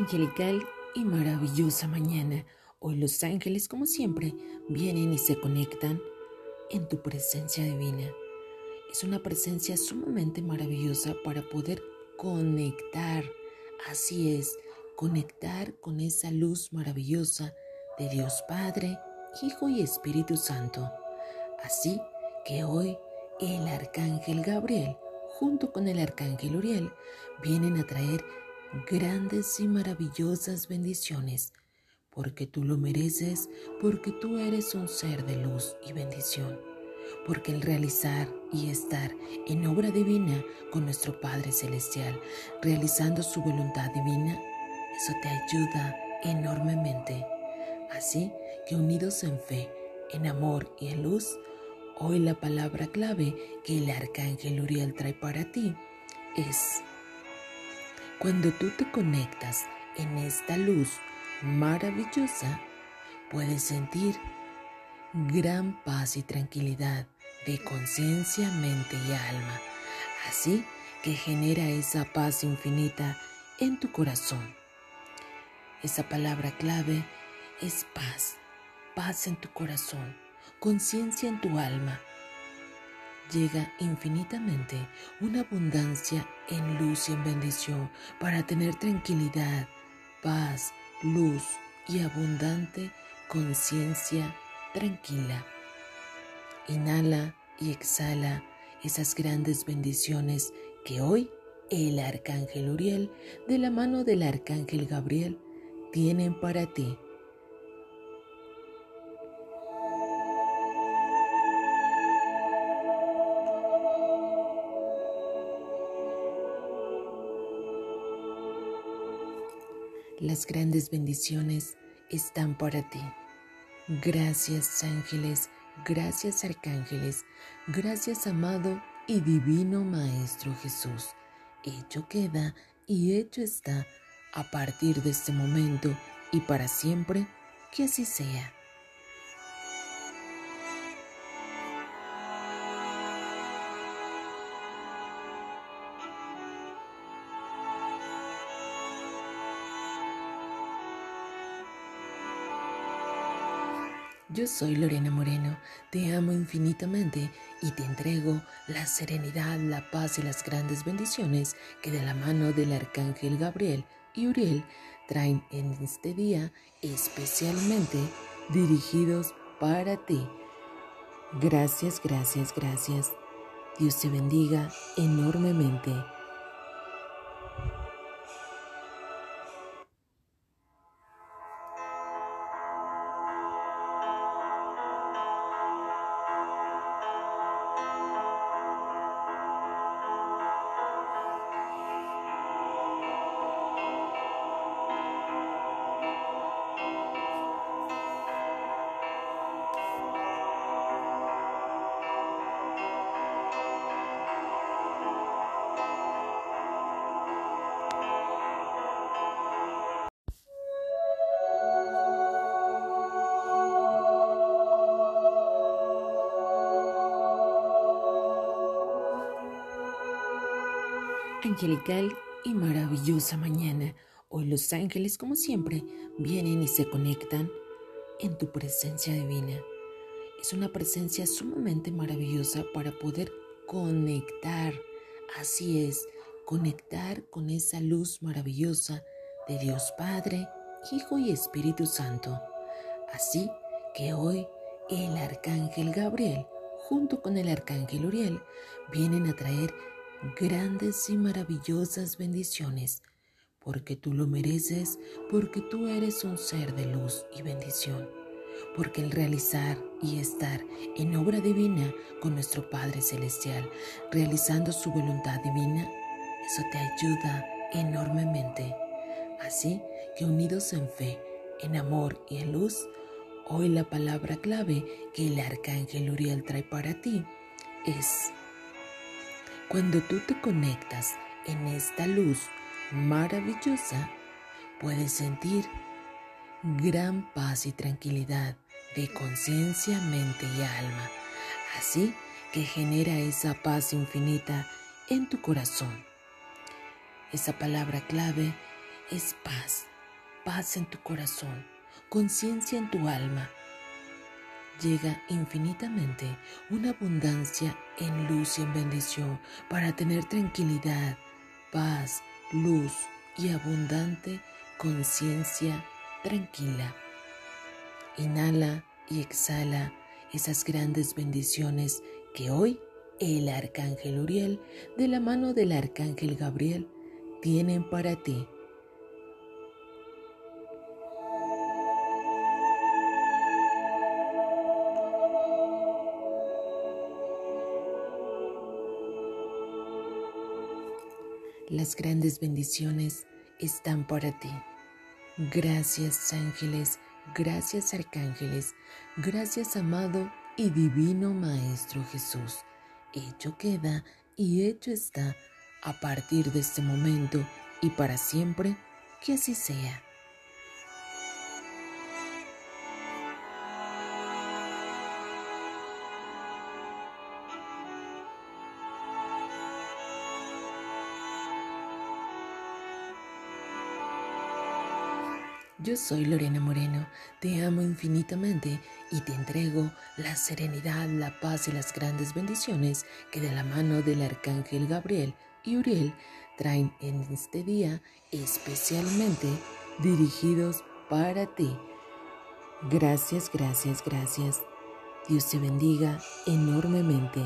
angelical y maravillosa mañana. Hoy los ángeles, como siempre, vienen y se conectan en tu presencia divina. Es una presencia sumamente maravillosa para poder conectar. Así es, conectar con esa luz maravillosa de Dios Padre, Hijo y Espíritu Santo. Así que hoy el arcángel Gabriel, junto con el arcángel Uriel, vienen a traer grandes y maravillosas bendiciones, porque tú lo mereces, porque tú eres un ser de luz y bendición, porque el realizar y estar en obra divina con nuestro Padre Celestial, realizando su voluntad divina, eso te ayuda enormemente. Así que unidos en fe, en amor y en luz, hoy la palabra clave que el arcángel Uriel trae para ti es cuando tú te conectas en esta luz maravillosa, puedes sentir gran paz y tranquilidad de conciencia, mente y alma, así que genera esa paz infinita en tu corazón. Esa palabra clave es paz, paz en tu corazón, conciencia en tu alma, llega infinitamente una abundancia en luz y en bendición para tener tranquilidad, paz, luz y abundante conciencia tranquila. Inhala y exhala esas grandes bendiciones que hoy el arcángel Uriel, de la mano del arcángel Gabriel, tienen para ti. Las grandes bendiciones están para ti. Gracias ángeles, gracias arcángeles, gracias amado y divino Maestro Jesús. Hecho queda y hecho está a partir de este momento y para siempre, que así sea. Yo soy Lorena Moreno, te amo infinitamente y te entrego la serenidad, la paz y las grandes bendiciones que de la mano del Arcángel Gabriel y Uriel traen en este día especialmente dirigidos para ti. Gracias, gracias, gracias. Dios te bendiga enormemente. Angelical y maravillosa mañana. Hoy los ángeles, como siempre, vienen y se conectan en tu presencia divina. Es una presencia sumamente maravillosa para poder conectar. Así es, conectar con esa luz maravillosa de Dios Padre, Hijo y Espíritu Santo. Así que hoy el arcángel Gabriel, junto con el arcángel Uriel, vienen a traer grandes y maravillosas bendiciones, porque tú lo mereces, porque tú eres un ser de luz y bendición, porque el realizar y estar en obra divina con nuestro Padre Celestial, realizando su voluntad divina, eso te ayuda enormemente. Así que unidos en fe, en amor y en luz, hoy la palabra clave que el arcángel Uriel trae para ti es cuando tú te conectas en esta luz maravillosa, puedes sentir gran paz y tranquilidad de conciencia, mente y alma, así que genera esa paz infinita en tu corazón. Esa palabra clave es paz, paz en tu corazón, conciencia en tu alma. Llega infinitamente una abundancia en luz y en bendición para tener tranquilidad, paz, luz y abundante conciencia tranquila. Inhala y exhala esas grandes bendiciones que hoy el arcángel Uriel, de la mano del arcángel Gabriel, tienen para ti. Las grandes bendiciones están para ti. Gracias ángeles, gracias arcángeles, gracias amado y divino Maestro Jesús. Hecho queda y hecho está a partir de este momento y para siempre, que así sea. Yo soy Lorena Moreno, te amo infinitamente y te entrego la serenidad, la paz y las grandes bendiciones que de la mano del Arcángel Gabriel y Uriel traen en este día especialmente dirigidos para ti. Gracias, gracias, gracias. Dios te bendiga enormemente.